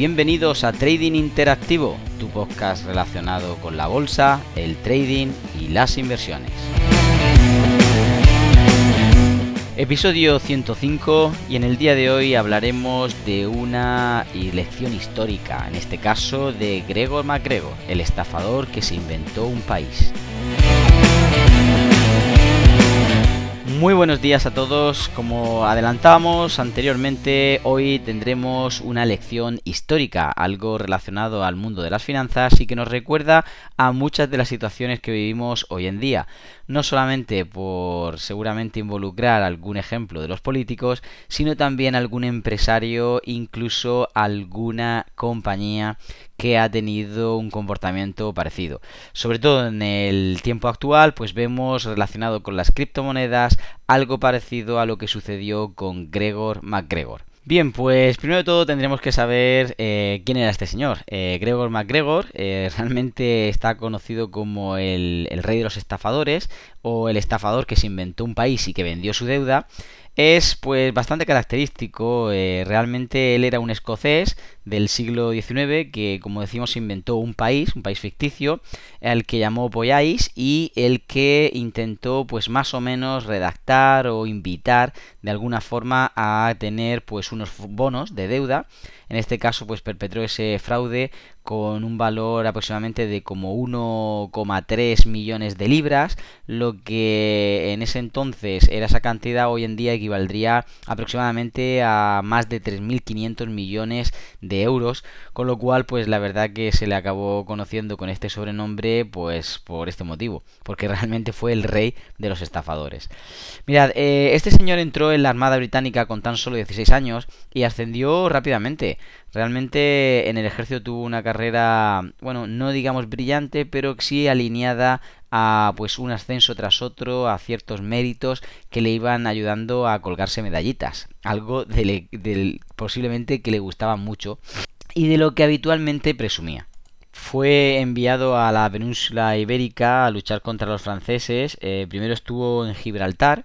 Bienvenidos a Trading Interactivo, tu podcast relacionado con la bolsa, el trading y las inversiones. Episodio 105 y en el día de hoy hablaremos de una lección histórica, en este caso de Gregor MacGregor, el estafador que se inventó un país. Muy buenos días a todos. Como adelantábamos anteriormente, hoy tendremos una lección histórica, algo relacionado al mundo de las finanzas y que nos recuerda a muchas de las situaciones que vivimos hoy en día. No solamente por seguramente involucrar algún ejemplo de los políticos, sino también algún empresario, incluso alguna compañía que ha tenido un comportamiento parecido. Sobre todo en el tiempo actual, pues vemos relacionado con las criptomonedas algo parecido a lo que sucedió con Gregor MacGregor. Bien, pues primero de todo tendremos que saber eh, quién era este señor. Eh, Gregor MacGregor eh, realmente está conocido como el, el, rey de los estafadores o el estafador que se inventó un país y que vendió su deuda es pues bastante característico. Eh, realmente él era un escocés del siglo XIX que, como decimos, inventó un país, un país ficticio, al que llamó Boyais y el que intentó pues más o menos redactar o invitar de alguna forma a tener pues unos bonos de deuda. En este caso pues perpetró ese fraude con un valor aproximadamente de como 1,3 millones de libras, lo que en ese entonces era esa cantidad, hoy en día equivaldría aproximadamente a más de 3.500 millones de euros, con lo cual pues la verdad que se le acabó conociendo con este sobrenombre pues por este motivo, porque realmente fue el rey de los estafadores. Mirad, eh, este señor entró en la Armada Británica con tan solo 16 años y ascendió rápidamente. Realmente en el ejército tuvo una carrera, bueno, no digamos brillante, pero sí alineada a pues un ascenso tras otro, a ciertos méritos que le iban ayudando a colgarse medallitas, algo del, posiblemente que le gustaba mucho y de lo que habitualmente presumía. Fue enviado a la península ibérica a luchar contra los franceses. Eh, primero estuvo en Gibraltar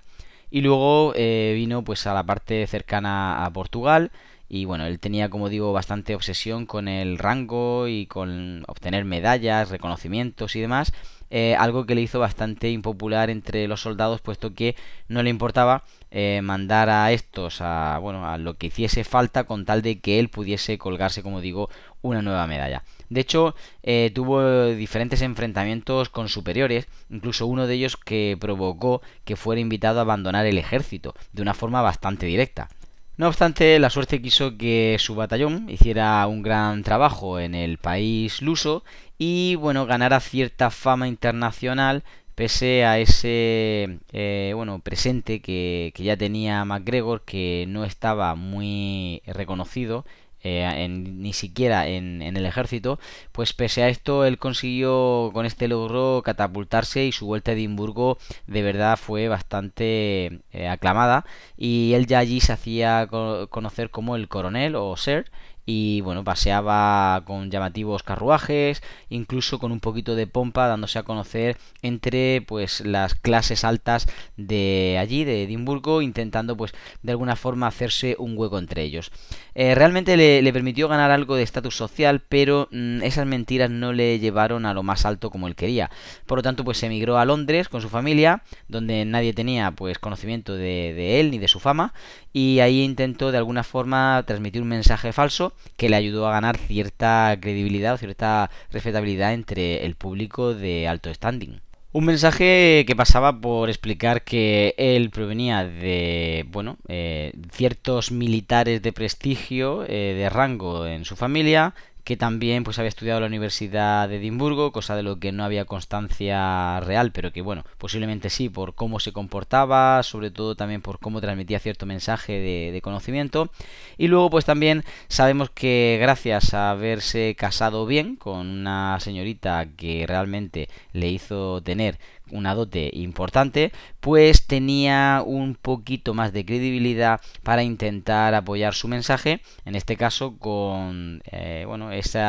y luego eh, vino pues a la parte cercana a Portugal y bueno, él tenía, como digo, bastante obsesión con el rango y con obtener medallas, reconocimientos y demás. Eh, algo que le hizo bastante impopular entre los soldados, puesto que no le importaba eh, mandar a estos a, bueno, a lo que hiciese falta con tal de que él pudiese colgarse, como digo, una nueva medalla. De hecho, eh, tuvo diferentes enfrentamientos con superiores, incluso uno de ellos que provocó que fuera invitado a abandonar el ejército de una forma bastante directa. No obstante, la suerte quiso que su batallón hiciera un gran trabajo en el país luso y bueno, ganara cierta fama internacional pese a ese eh, bueno presente que, que ya tenía MacGregor que no estaba muy reconocido eh, ni siquiera en, el ejército, pues pese a esto él consiguió con este logro catapultarse y su vuelta a Edimburgo de verdad fue bastante eh, aclamada. Y él ya allí se hacía conocer como el coronel o ser y bueno, paseaba con llamativos carruajes, incluso con un poquito de pompa, dándose a conocer entre pues las clases altas de allí, de Edimburgo, intentando pues de alguna forma hacerse un hueco entre ellos. Eh, realmente le, permitió ganar algo de estatus social, pero mm, esas mentiras no le llevaron a lo más alto como él quería. Por lo tanto, pues se emigró a Londres con su familia, donde nadie tenía pues conocimiento de, de él ni de su fama, y ahí intentó de alguna forma transmitir un mensaje falso que le ayudó a ganar cierta credibilidad o cierta respetabilidad entre el público de alto standing. Un mensaje que pasaba por explicar que él provenía de, bueno, eh, ciertos militares de prestigio, eh, de rango en su familia, que también pues había estudiado en la Universidad de Edimburgo, cosa de lo que no había constancia real, pero que bueno, posiblemente sí, por cómo se comportaba, sobre todo también por cómo transmitía cierto mensaje de, de conocimiento. Y luego pues también sabemos que gracias a haberse casado bien con una señorita que realmente le hizo tener una dote importante, pues tenía un poquito más de credibilidad para intentar apoyar su mensaje, en este caso con eh, bueno ese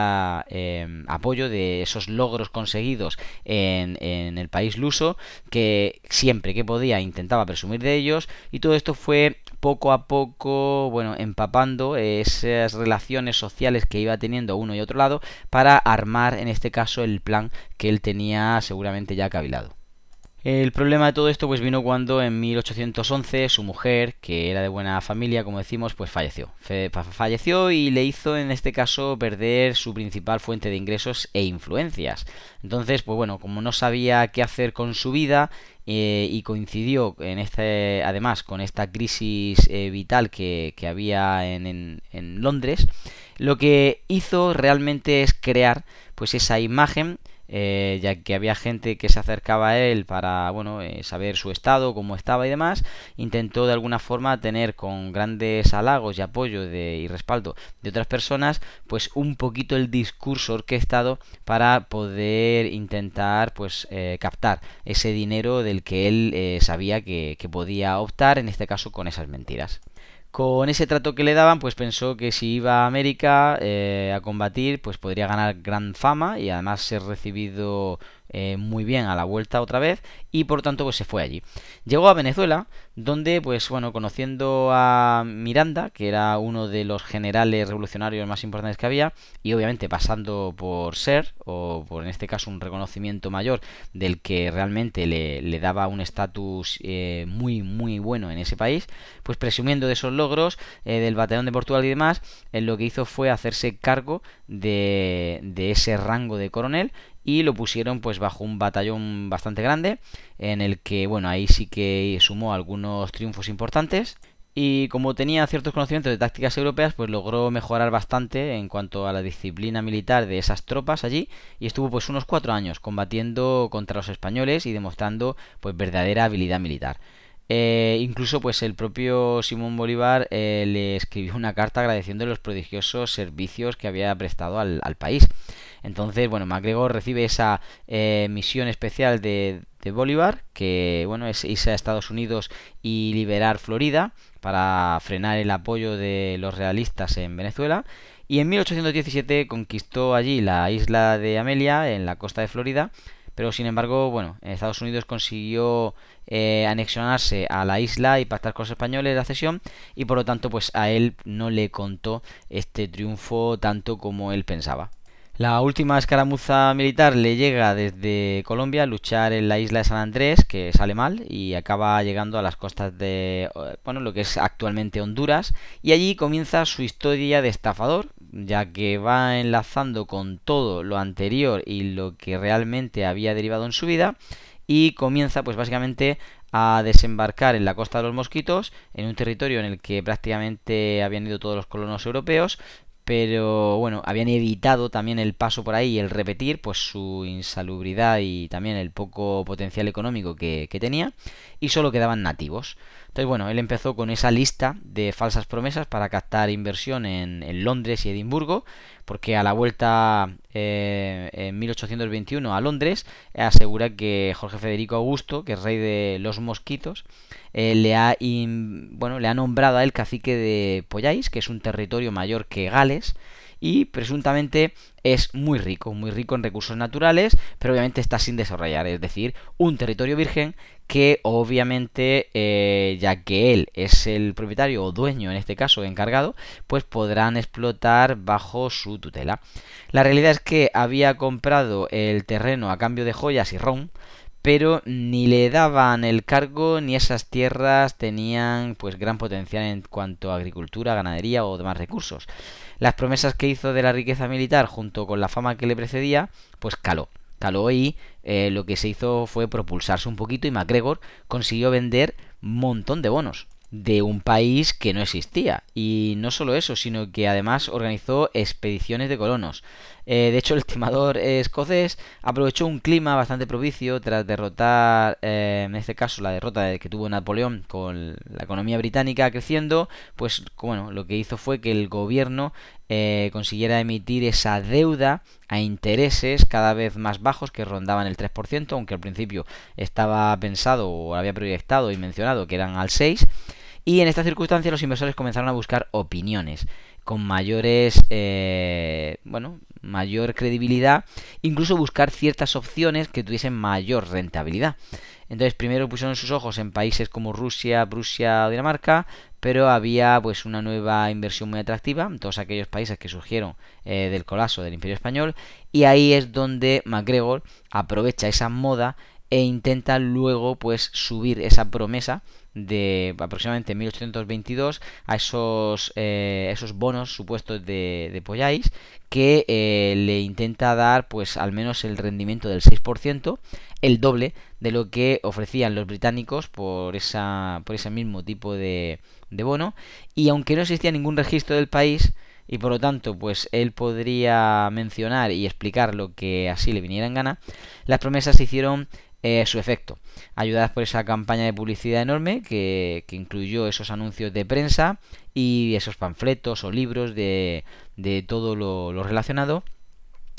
em, apoyo de esos logros conseguidos en, el país luso, que siempre que podía intentaba presumir de ellos, y todo esto fue poco a poco, bueno, empapando esas relaciones sociales que iba teniendo uno y otro lado para armar, en este caso, el plan que él tenía seguramente ya cavilado. El problema de todo esto pues vino cuando en 1811 su mujer, que era de buena familia, como decimos, pues falleció. falleció y le hizo en este caso perder su principal fuente de ingresos e influencias. Entonces, pues bueno, como no sabía qué hacer con su vida eh, y coincidió en este, además con esta crisis eh, vital que, había en, en Londres, lo que hizo realmente es crear pues esa imagen eh, ya que había gente que se acercaba a él para bueno eh, saber su estado, cómo estaba y demás, intentó de alguna forma tener con grandes halagos y apoyo de, y respaldo de otras personas, pues un poquito el discurso orquestado para poder intentar pues eh, captar ese dinero del que él sabía que podía optar, en este caso con esas mentiras. Con ese trato que le daban, pues pensó que si iba a América eh, a combatir, pues podría ganar gran fama y además ser recibido eh, muy bien a la vuelta otra vez y por tanto pues se fue allí. Llegó a Venezuela donde pues bueno conociendo a Miranda que era uno de los generales revolucionarios más importantes que había y obviamente pasando por ser o por en este caso un reconocimiento mayor del que realmente le, daba un estatus eh, muy muy bueno en ese país pues presumiendo de esos logros eh, del batallón de Portugal y demás lo que hizo fue hacerse cargo de, de ese rango de coronel y lo pusieron pues bajo un batallón bastante grande en el que bueno ahí sí que sumó algunos triunfos importantes y como tenía ciertos conocimientos de tácticas europeas, pues logró mejorar bastante en cuanto a la disciplina militar de esas tropas allí y estuvo pues unos cuatro años combatiendo contra los españoles y demostrando pues verdadera habilidad militar. Eh, incluso pues el propio Simón Bolívar eh, le escribió una carta agradeciendo los prodigiosos servicios que había prestado al, país. Entonces, bueno, MacGregor recibe esa eh, misión especial de, Bolívar, que bueno, es irse a Estados Unidos y liberar Florida para frenar el apoyo de los realistas en Venezuela. Y en 1817 conquistó allí la isla de Amelia, en la costa de Florida, pero sin embargo, bueno, en Estados Unidos consiguió eh, anexionarse a la isla y pactar con los españoles la cesión y por lo tanto pues a él no le contó este triunfo tanto como él pensaba. La última escaramuza militar le llega desde Colombia a luchar en la isla de San Andrés, que sale mal y acaba llegando a las costas de bueno, lo que es actualmente Honduras. Y allí comienza su historia de estafador, ya que va enlazando con todo lo anterior y lo que realmente había derivado en su vida y comienza pues básicamente a desembarcar en la costa de los mosquitos, en un territorio en el que prácticamente habían ido todos los colonos europeos, pero bueno, habían evitado también el paso por ahí y el repetir, pues su insalubridad y también el poco potencial económico que, tenía, y solo quedaban nativos. Entonces, bueno, él empezó con esa lista de falsas promesas para captar inversión en, Londres y Edimburgo, porque a la vuelta eh, en 1821 a Londres asegura que Jorge Federico Augusto, que es rey de los mosquitos, eh, le, ha bueno, le ha nombrado a cacique de Pollais, que es un territorio mayor que Gales, y presuntamente es muy rico, muy rico en recursos naturales, pero obviamente está sin desarrollar, es decir, un territorio virgen que obviamente, eh, ya que él es el propietario o dueño, en este caso encargado, pues podrán explotar bajo su tutela. La realidad es que había comprado el terreno a cambio de joyas y ron, pero ni le daban el cargo ni esas tierras tenían pues gran potencial en cuanto a agricultura, ganadería o demás recursos. Las promesas que hizo de la riqueza militar junto con la fama que le precedía, pues caló. Caló y eh, lo que se hizo fue propulsarse un poquito y MacGregor consiguió vender un montón de bonos de un país que no existía. Y no solo eso, sino que además organizó expediciones de colonos. Eh, de hecho, el timador escocés aprovechó un clima bastante propicio tras derrotar, eh, en este caso, la derrota que tuvo Napoleón con la economía británica creciendo. Pues bueno, lo que hizo fue que el gobierno eh, consiguiera emitir esa deuda a intereses cada vez más bajos que rondaban el 3%, aunque al principio estaba pensado o había proyectado y mencionado que eran al 6%. Y en esta circunstancia los inversores comenzaron a buscar opiniones con mayores, eh, bueno, mayor credibilidad, incluso buscar ciertas opciones que tuviesen mayor rentabilidad. Entonces primero pusieron sus ojos en países como Rusia, Prusia o Dinamarca, pero había pues una nueva inversión muy atractiva en todos aquellos países que surgieron eh, del colapso del Imperio Español y ahí es donde MacGregor aprovecha esa moda e intenta luego pues subir esa promesa de aproximadamente 1822 a esos, eh, esos bonos supuestos de, de Polláis que eh, le intenta dar pues al menos el rendimiento del 6%, el doble de lo que ofrecían los británicos por, esa, por ese mismo tipo de, de bono. Y aunque no existía ningún registro del país y por lo tanto pues él podría mencionar y explicar lo que así le viniera en gana, las promesas se hicieron eh, su efecto, ayudadas por esa campaña de publicidad enorme que, incluyó esos anuncios de prensa y esos panfletos o libros de, de todo lo relacionado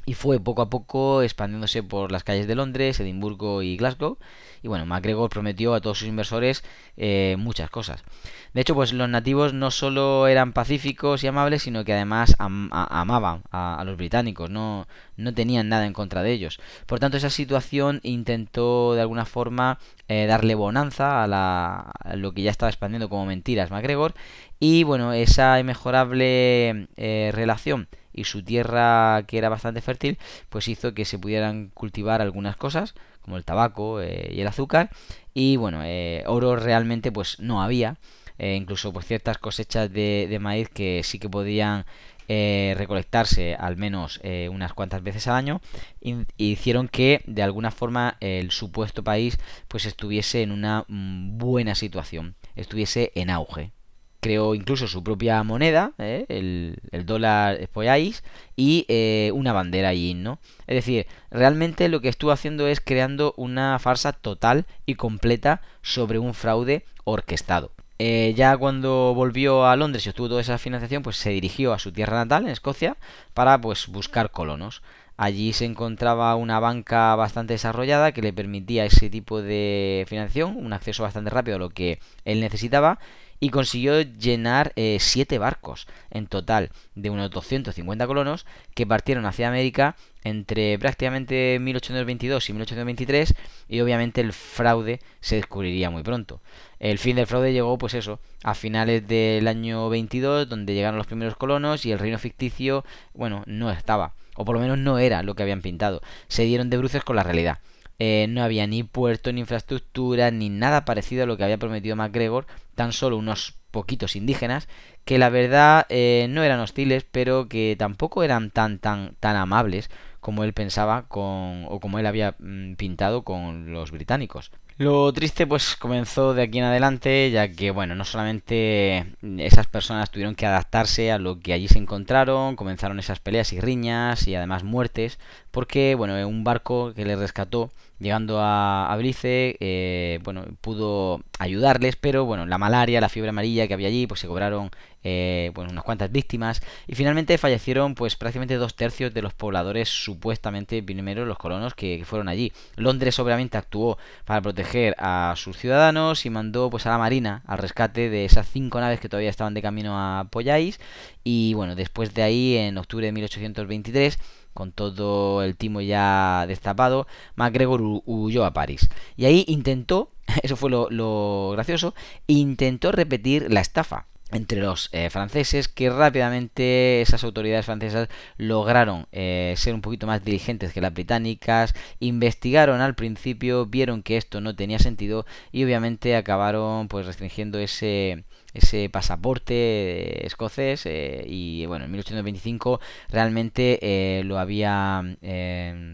y fue poco a poco expandiéndose por las calles de Londres, Edimburgo y Glasgow. Y bueno, MacGregor prometió a todos sus inversores eh, muchas cosas. De hecho, pues los nativos no solo eran pacíficos y amables, sino que además amaban a, los británicos, no, no tenían nada en contra de ellos. Por tanto, esa situación intentó de alguna forma eh, darle bonanza a, la, lo que ya estaba expandiendo como mentiras MacGregor. Y bueno, esa inmejorable eh, relación y su tierra que era bastante fértil pues hizo que se pudieran cultivar algunas cosas como el tabaco eh, y el azúcar. Y bueno eh, oro realmente pues no había. Eh, incluso pues ciertas cosechas de, maíz que sí que podían recolectarse al menos unas cuantas veces al año y, hicieron que de alguna forma el supuesto país pues estuviese en una mm, buena situación estuviese en auge creó incluso su propia moneda, ¿eh? el, dólar Spoyais, y eh, una bandera allí, ¿no? Es decir, realmente lo que estuvo haciendo es creando una farsa total y completa sobre un fraude orquestado. Eh, ya cuando volvió a Londres y obtuvo toda esa financiación, pues se dirigió a su tierra natal, en Escocia, para pues buscar colonos. Allí se encontraba una banca bastante desarrollada que le permitía ese tipo de financiación, un acceso bastante rápido a lo que él necesitaba y consiguió llenar eh, siete barcos en total de unos 250 colonos que partieron hacia América entre prácticamente 1822 y 1823 y obviamente el fraude se descubriría muy pronto. El fin del fraude llegó pues eso, a finales del año 22 donde llegaron los primeros colonos y el reino ficticio, bueno, no estaba, o por lo menos no era lo que habían pintado. Se dieron de bruces con la realidad. Eh, no había ni puerto, ni infraestructura, ni nada parecido a lo que había prometido MacGregor, tan solo unos poquitos indígenas, que la verdad eh, no eran hostiles, pero que tampoco eran tan tan tan amables como él pensaba con o como él había mm, pintado con los británicos. Lo triste pues comenzó de aquí en adelante, ya que bueno, no solamente esas personas tuvieron que adaptarse a lo que allí se encontraron, comenzaron esas peleas y riñas y además muertes, porque bueno, un barco que les rescató llegando a, a eh, bueno, pudo ayudarles, pero bueno, la malaria, la fiebre amarilla que había allí, pues se cobraron eh, bueno, unas cuantas víctimas y finalmente fallecieron pues prácticamente dos tercios de los pobladores supuestamente primeros los colonos que, fueron allí. Londres obviamente actuó para proteger a sus ciudadanos y mandó pues a la marina al rescate de esas cinco naves que todavía estaban de camino a Poyais y bueno, después de ahí en octubre de 1823 con todo el timo ya destapado, MacGregor huyó a París. Y ahí intentó, eso fue lo, lo gracioso, intentó repetir la estafa entre los eh, franceses que rápidamente esas autoridades francesas lograron eh, ser un poquito más diligentes que las británicas investigaron al principio vieron que esto no tenía sentido y obviamente acabaron pues restringiendo ese ese pasaporte escocés eh, y bueno en 1825 realmente lo había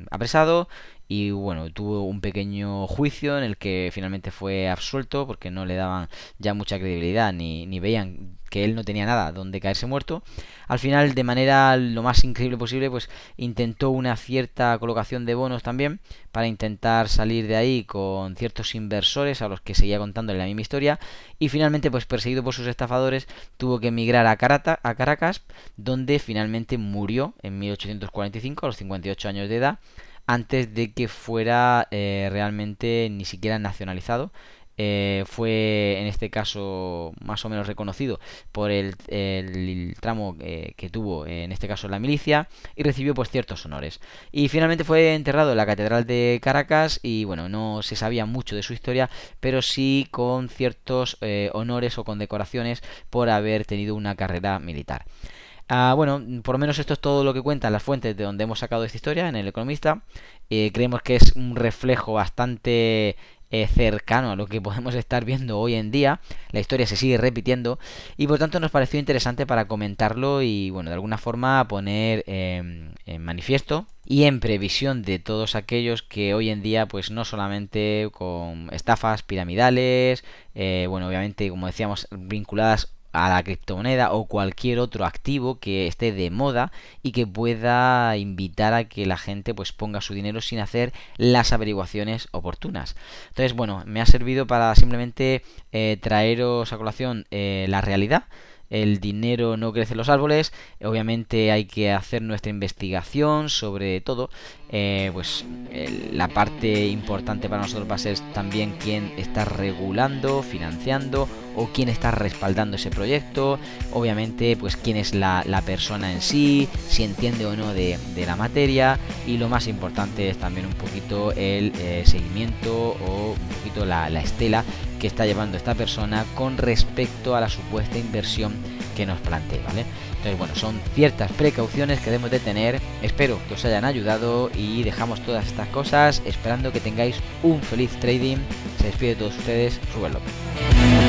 apresado y bueno, tuvo un pequeño juicio en el que finalmente fue absuelto porque no le daban ya mucha credibilidad ni, veían que él no tenía nada donde caerse muerto. Al final, de manera lo más increíble posible, pues intentó una cierta colocación de bonos también para intentar salir de ahí con ciertos inversores a los que seguía contándole la misma historia y finalmente, pues perseguido por sus estafadores, tuvo que emigrar a, a Caracas, donde finalmente murió en 1845 a los 58 años de edad antes de que fuera eh, realmente ni siquiera nacionalizado. Eh, fue en este caso más o menos reconocido por el, tramo eh, que tuvo en este caso la milicia y recibió pues ciertos honores. Y finalmente fue enterrado en la catedral de Caracas y bueno no se sabía mucho de su historia pero sí con ciertos honores o condecoraciones por haber tenido una carrera militar Ah, bueno, por lo menos esto es todo lo que cuentan las fuentes de donde hemos sacado esta historia en el Economista. creemos que es un reflejo bastante eh, cercano a lo que podemos estar viendo hoy en día. La historia se sigue repitiendo y por tanto nos pareció interesante para comentarlo y bueno, de alguna forma poner en manifiesto y en previsión de todos aquellos que hoy en día pues no solamente con estafas piramidales, eh, bueno obviamente como decíamos vinculadas a la criptomoneda o cualquier otro activo que esté de moda y que pueda invitar a que la gente pues ponga su dinero sin hacer las averiguaciones oportunas. Entonces, bueno, me ha servido para simplemente eh, traeros a colación eh, la realidad el dinero no crece en los árboles, obviamente hay que hacer nuestra investigación sobre todo, eh, pues la parte importante para nosotros va a ser también quién está regulando, financiando o quién está respaldando ese proyecto, obviamente pues quién es la, persona en sí, si entiende o no de, la materia y lo más importante es también un poquito el eh, seguimiento o un poquito la, la estela que está llevando esta persona con respecto a la supuesta inversión que nos plantee, ¿vale? Entonces, bueno, son ciertas precauciones que debemos de tener. Espero que os hayan ayudado y dejamos todas estas cosas esperando que tengáis un feliz trading. Se despide de todos ustedes, Rubén López.